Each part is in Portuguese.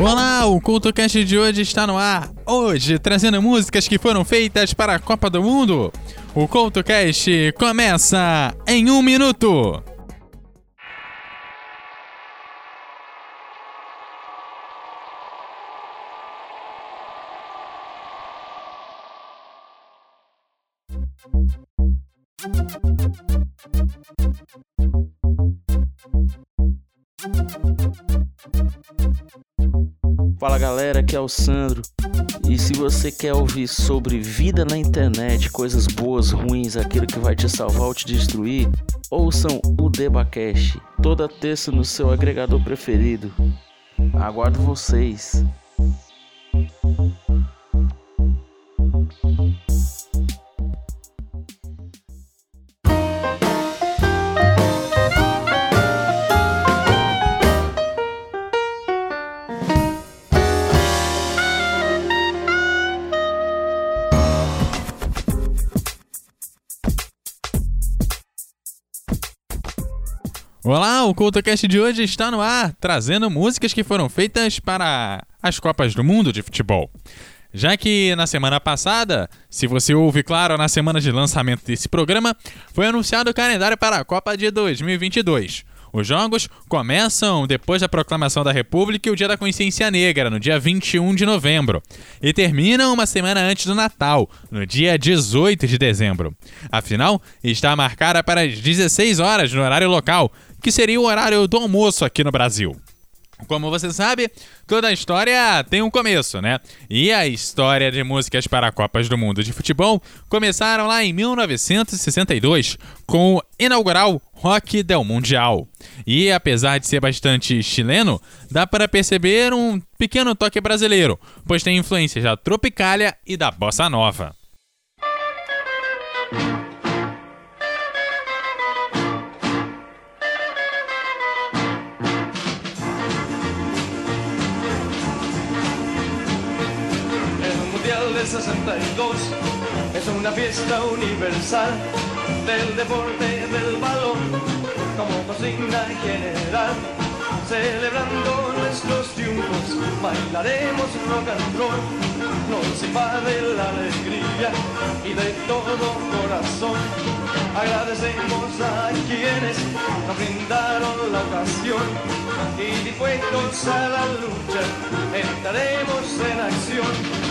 Olá, o CultoCast de hoje está no ar. Hoje, trazendo músicas que foram feitas para a Copa do Mundo. O CultoCast começa em um minuto. Fala galera, aqui é o Sandro. E se você quer ouvir sobre vida na internet, coisas boas, ruins, aquilo que vai te salvar ou te destruir, ouçam o Debacast, toda terça no seu agregador preferido. Aguardo vocês. O CultoCast de hoje está no ar, trazendo músicas que foram feitas para as Copas do Mundo de futebol. Já que na semana passada, se você ouve, claro, na semana de lançamento desse programa, foi anunciado o calendário para a Copa de 2022. Os jogos começam depois da proclamação da República e o Dia da Consciência Negra, no dia 21 de novembro, e terminam uma semana antes do Natal, no dia 18 de dezembro. A final está marcada para as 16 horas no horário local, que seria o horário do almoço aqui no Brasil. Como você sabe, toda história tem um começo, né? E a história de músicas para Copas do Mundo de Futebol começaram lá em 1962 com o inaugural Rock del Mundial. E apesar de ser bastante chileno, dá para perceber um pequeno toque brasileiro, pois tem influências da Tropicália e da Bossa Nova. Una fiesta universal del deporte del balón como consigna general. Celebrando nuestros triunfos, bailaremos rock and roll. Nos invade la alegría y de todo corazón. Agradecemos a quienes nos brindaron la ocasión y dispuestos a la lucha entraremos en acción.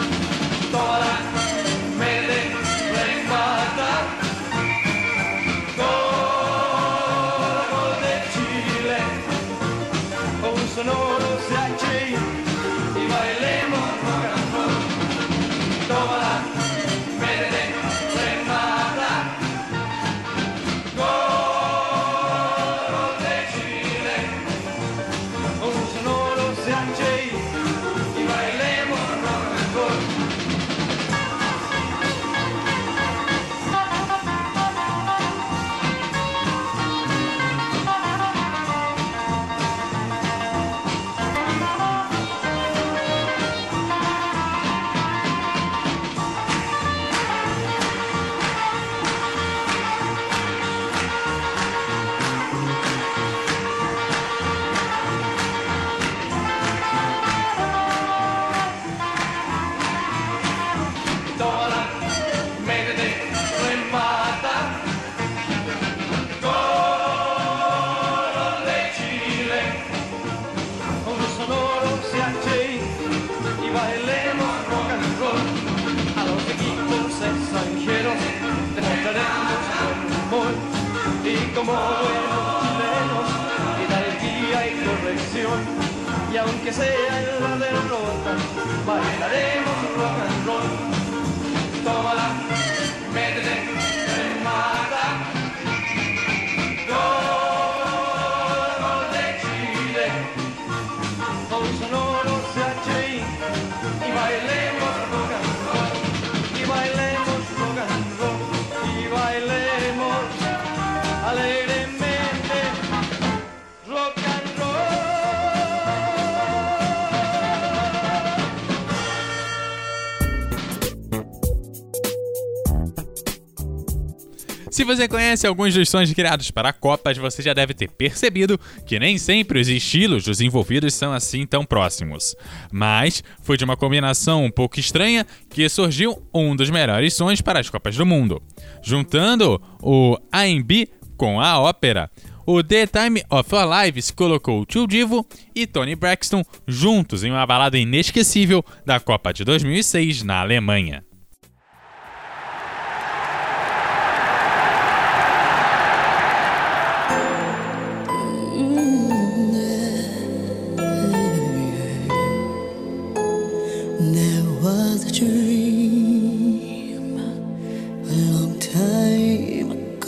Se você conhece alguns dos sons criados para Copas, você já deve ter percebido que nem sempre os estilos dos envolvidos são assim tão próximos. Mas foi de uma combinação um pouco estranha que surgiu um dos melhores sons para as Copas do Mundo. Juntando o R&B com a ópera, o The Time of Our Lives colocou Tio Divo e Tony Braxton juntos em uma balada inesquecível da Copa de 2006 na Alemanha.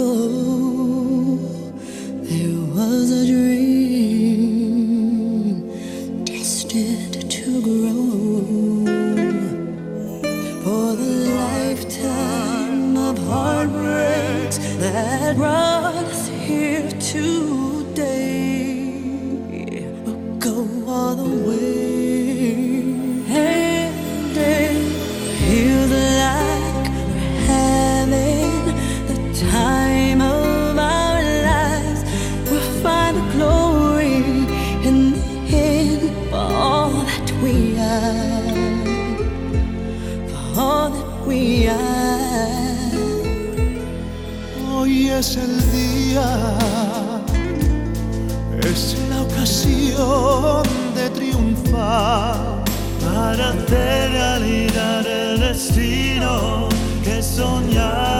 Time que soñar.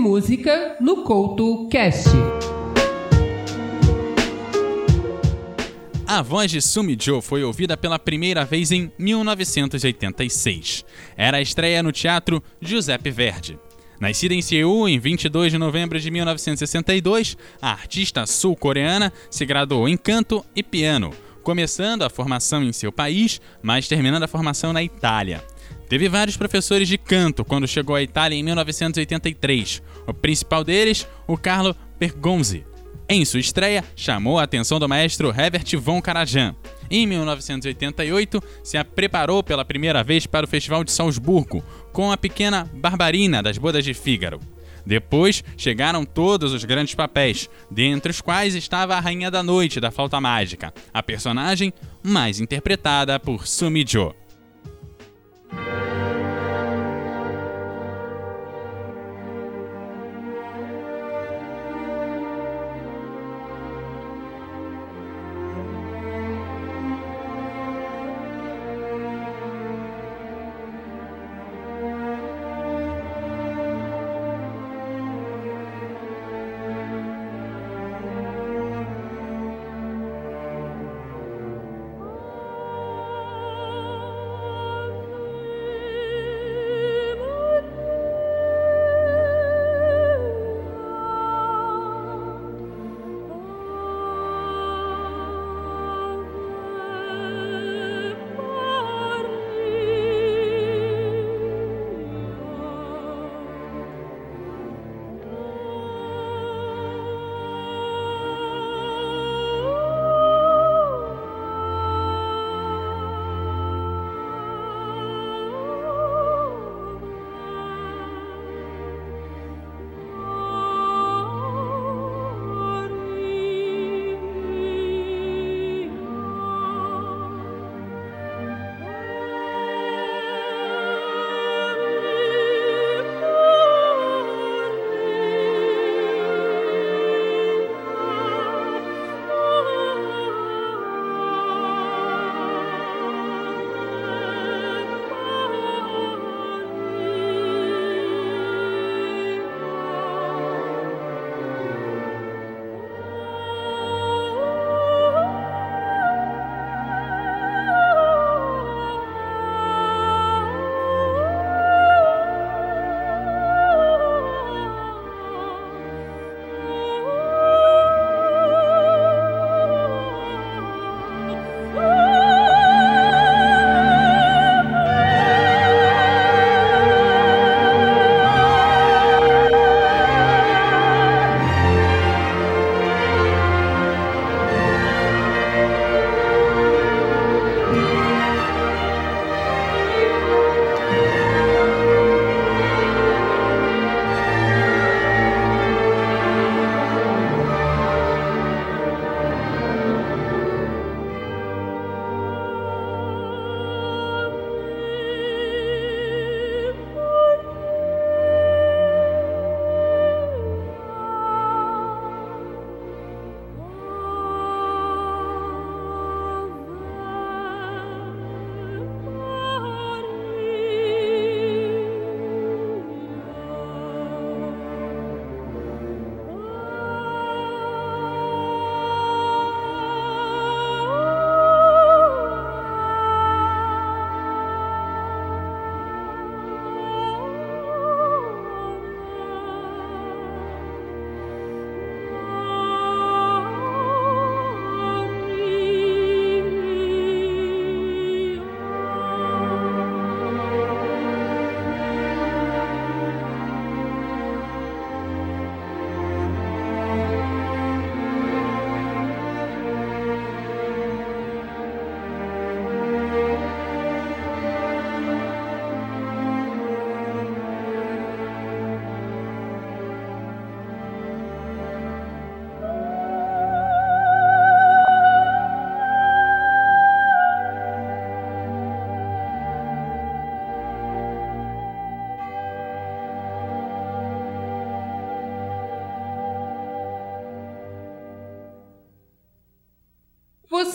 Música no Couto Cast. A voz de Sumi Joe foi ouvida pela primeira vez em 1986. Era a estreia no teatro Giuseppe Verdi. Nascida em Seul em 22 de novembro de 1962, a artista sul-coreana se graduou em canto e piano, começando a formação em seu país, mas terminando a formação na Itália. Teve vários professores de canto quando chegou à Itália em 1983. O principal deles, o Carlo Bergonzi. Em sua estreia, chamou a atenção do maestro Herbert von Karajan. Em 1988, se preparou pela primeira vez para o Festival de Salzburgo, com a pequena Barbarina das Bodas de Fígaro. Depois chegaram todos os grandes papéis, dentre os quais estava a Rainha da Noite da Flauta Mágica, a personagem mais interpretada por Sumi Jo.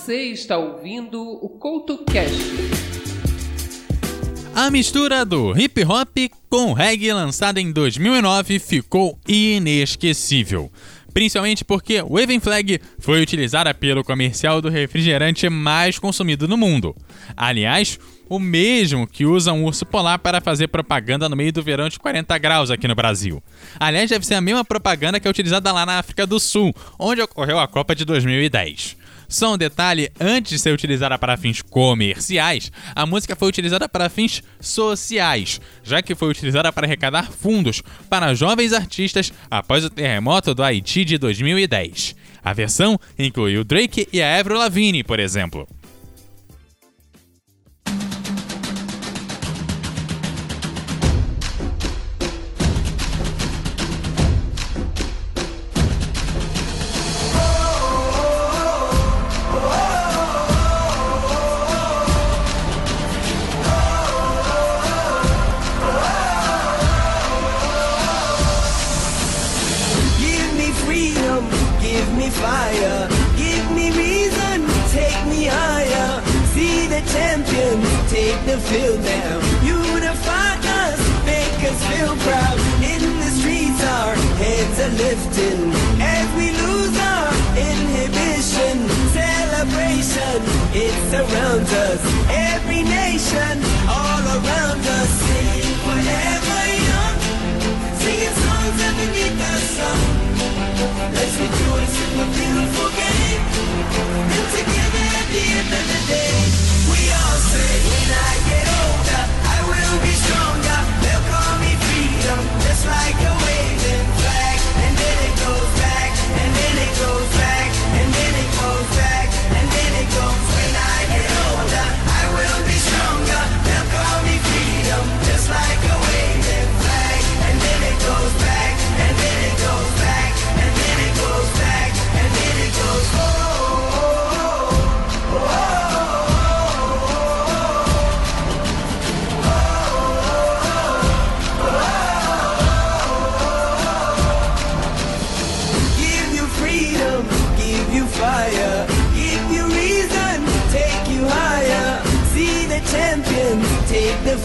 Você está ouvindo o CoutoCast. A mistura do hip hop com reggae lançada em 2009 ficou inesquecível. Principalmente porque Waving Flag foi utilizada pelo comercial do refrigerante mais consumido no mundo. Aliás, o mesmo que usa um urso polar para fazer propaganda no meio do verão de 40 graus aqui no Brasil. Aliás, deve ser a mesma propaganda que é utilizada lá na África do Sul, onde ocorreu a Copa de 2010. Só um detalhe: antes de ser utilizada para fins comerciais, a música foi utilizada para fins sociais, já que foi utilizada para arrecadar fundos para jovens artistas após o terremoto do Haiti de 2010. A versão inclui o Drake e a Avril Lavigne, por exemplo.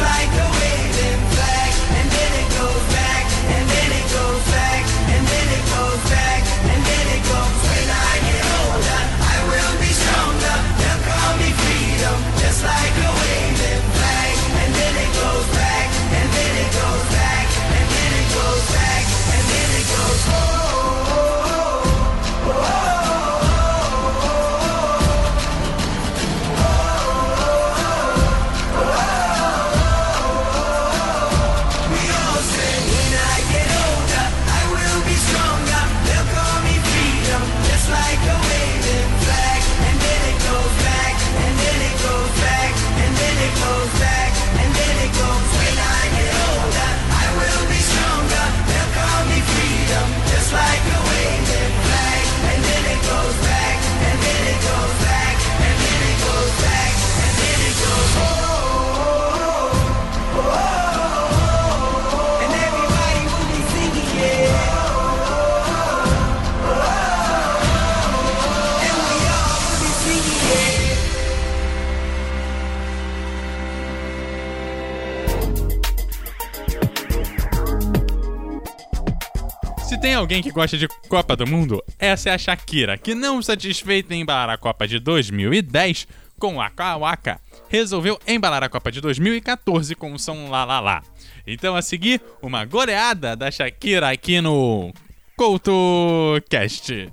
like the way tem alguém que gosta de Copa do Mundo, essa é a Shakira, que não satisfeita em embalar a Copa de 2010 com Waka Waka, resolveu embalar a Copa de 2014 com o som La La La. Então a seguir, uma goleada da Shakira aqui no CoutoCast.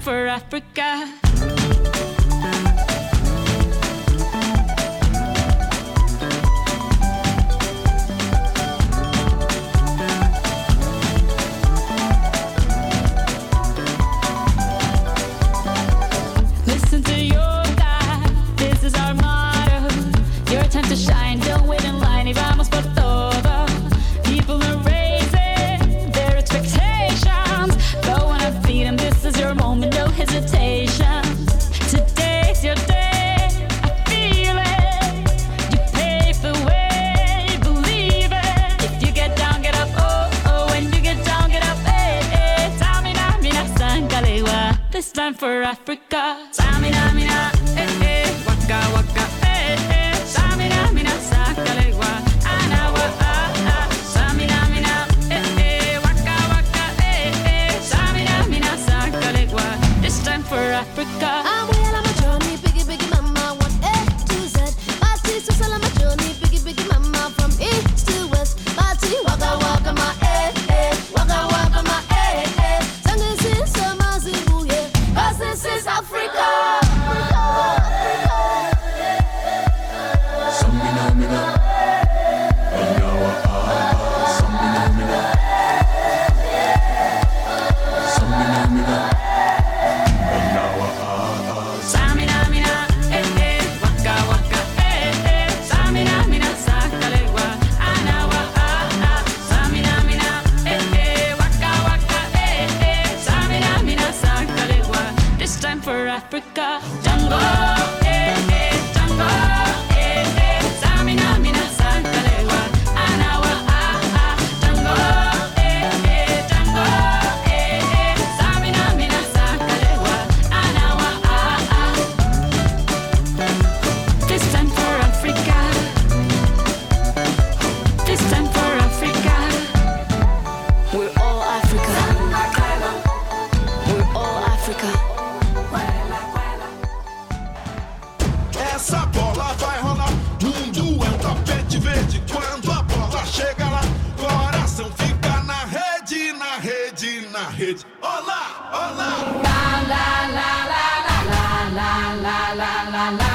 for Africa. hits. Hola, hola. La la la la la la la la la la.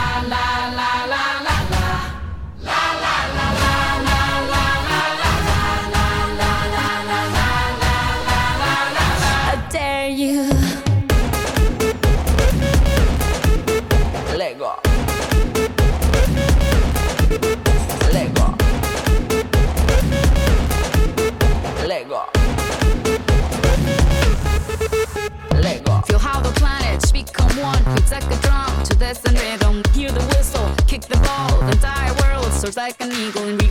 me going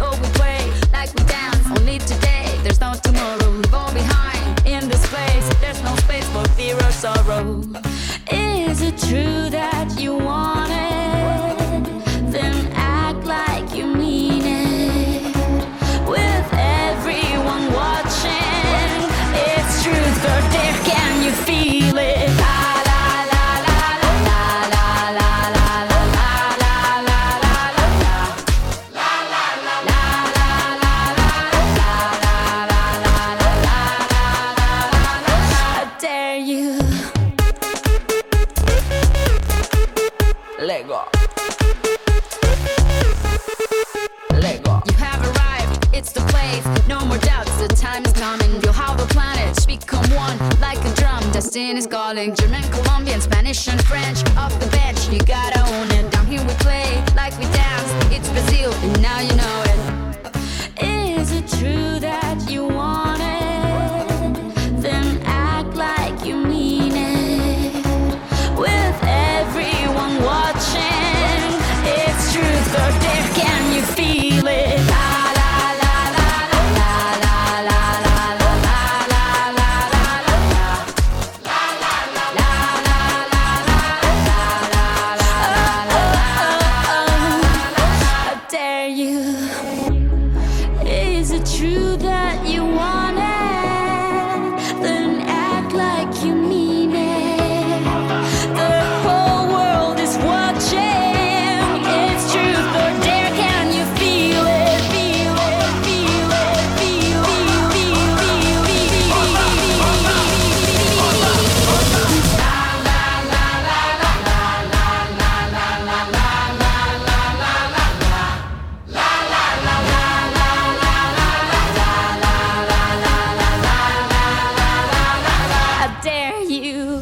you.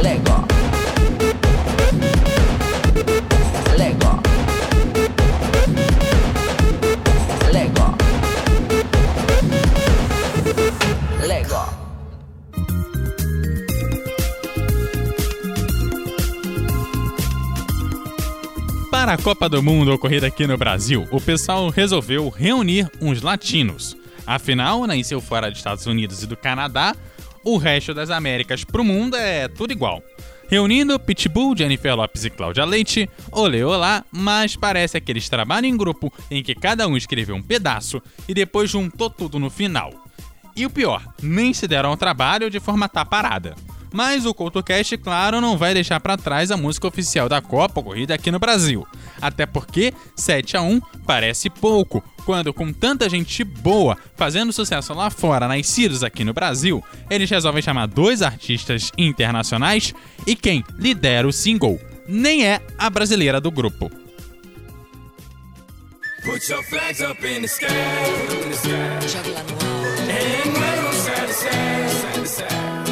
Lego. Lego. Lego. Lego. Para a Copa do Mundo ocorrida aqui no Brasil, o pessoal resolveu reunir uns latinos. Afinal, nasceu fora dos Estados Unidos e do Canadá, o resto das Américas pro mundo é tudo igual. Reunindo Pitbull, Jennifer Lopes e Cláudia Leite, olê olá, mas parece que eles trabalham em grupo em que cada um escreveu um pedaço e depois juntou tudo no final. E o pior, nem se deram ao trabalho de formatar a parada. Mas o CoutoCast, claro, não vai deixar pra trás a música oficial da Copa ocorrida aqui no Brasil. Até porque 7 a 1 parece pouco, quando com tanta gente boa fazendo sucesso lá fora, nascidos aqui no Brasil, eles resolvem chamar dois artistas internacionais e quem lidera o single nem é a brasileira do grupo. Put your flags up in the sky, up in the sky. And wave 'em side to side, side to side.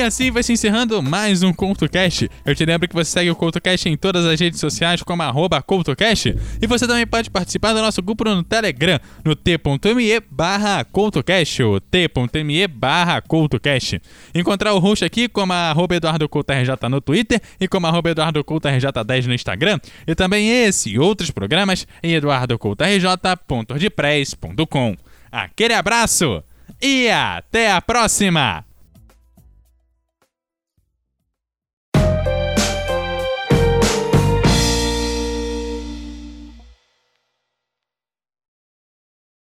E assim vai se encerrando mais um CoutoCast. Eu te lembro que você segue o CoutoCast em todas as redes sociais como arroba CoutoCast. E você também pode participar do nosso grupo no Telegram, no t.me barra CoutoCast, ou t.me barra CoutoCast. Encontrar o host aqui como arroba Eduardo Couto RJ no Twitter e como arroba Eduardo Couto RJ10 no Instagram. E também esse e outros programas em eduardocoutorj.wordpress.com. Aquele abraço e até a próxima!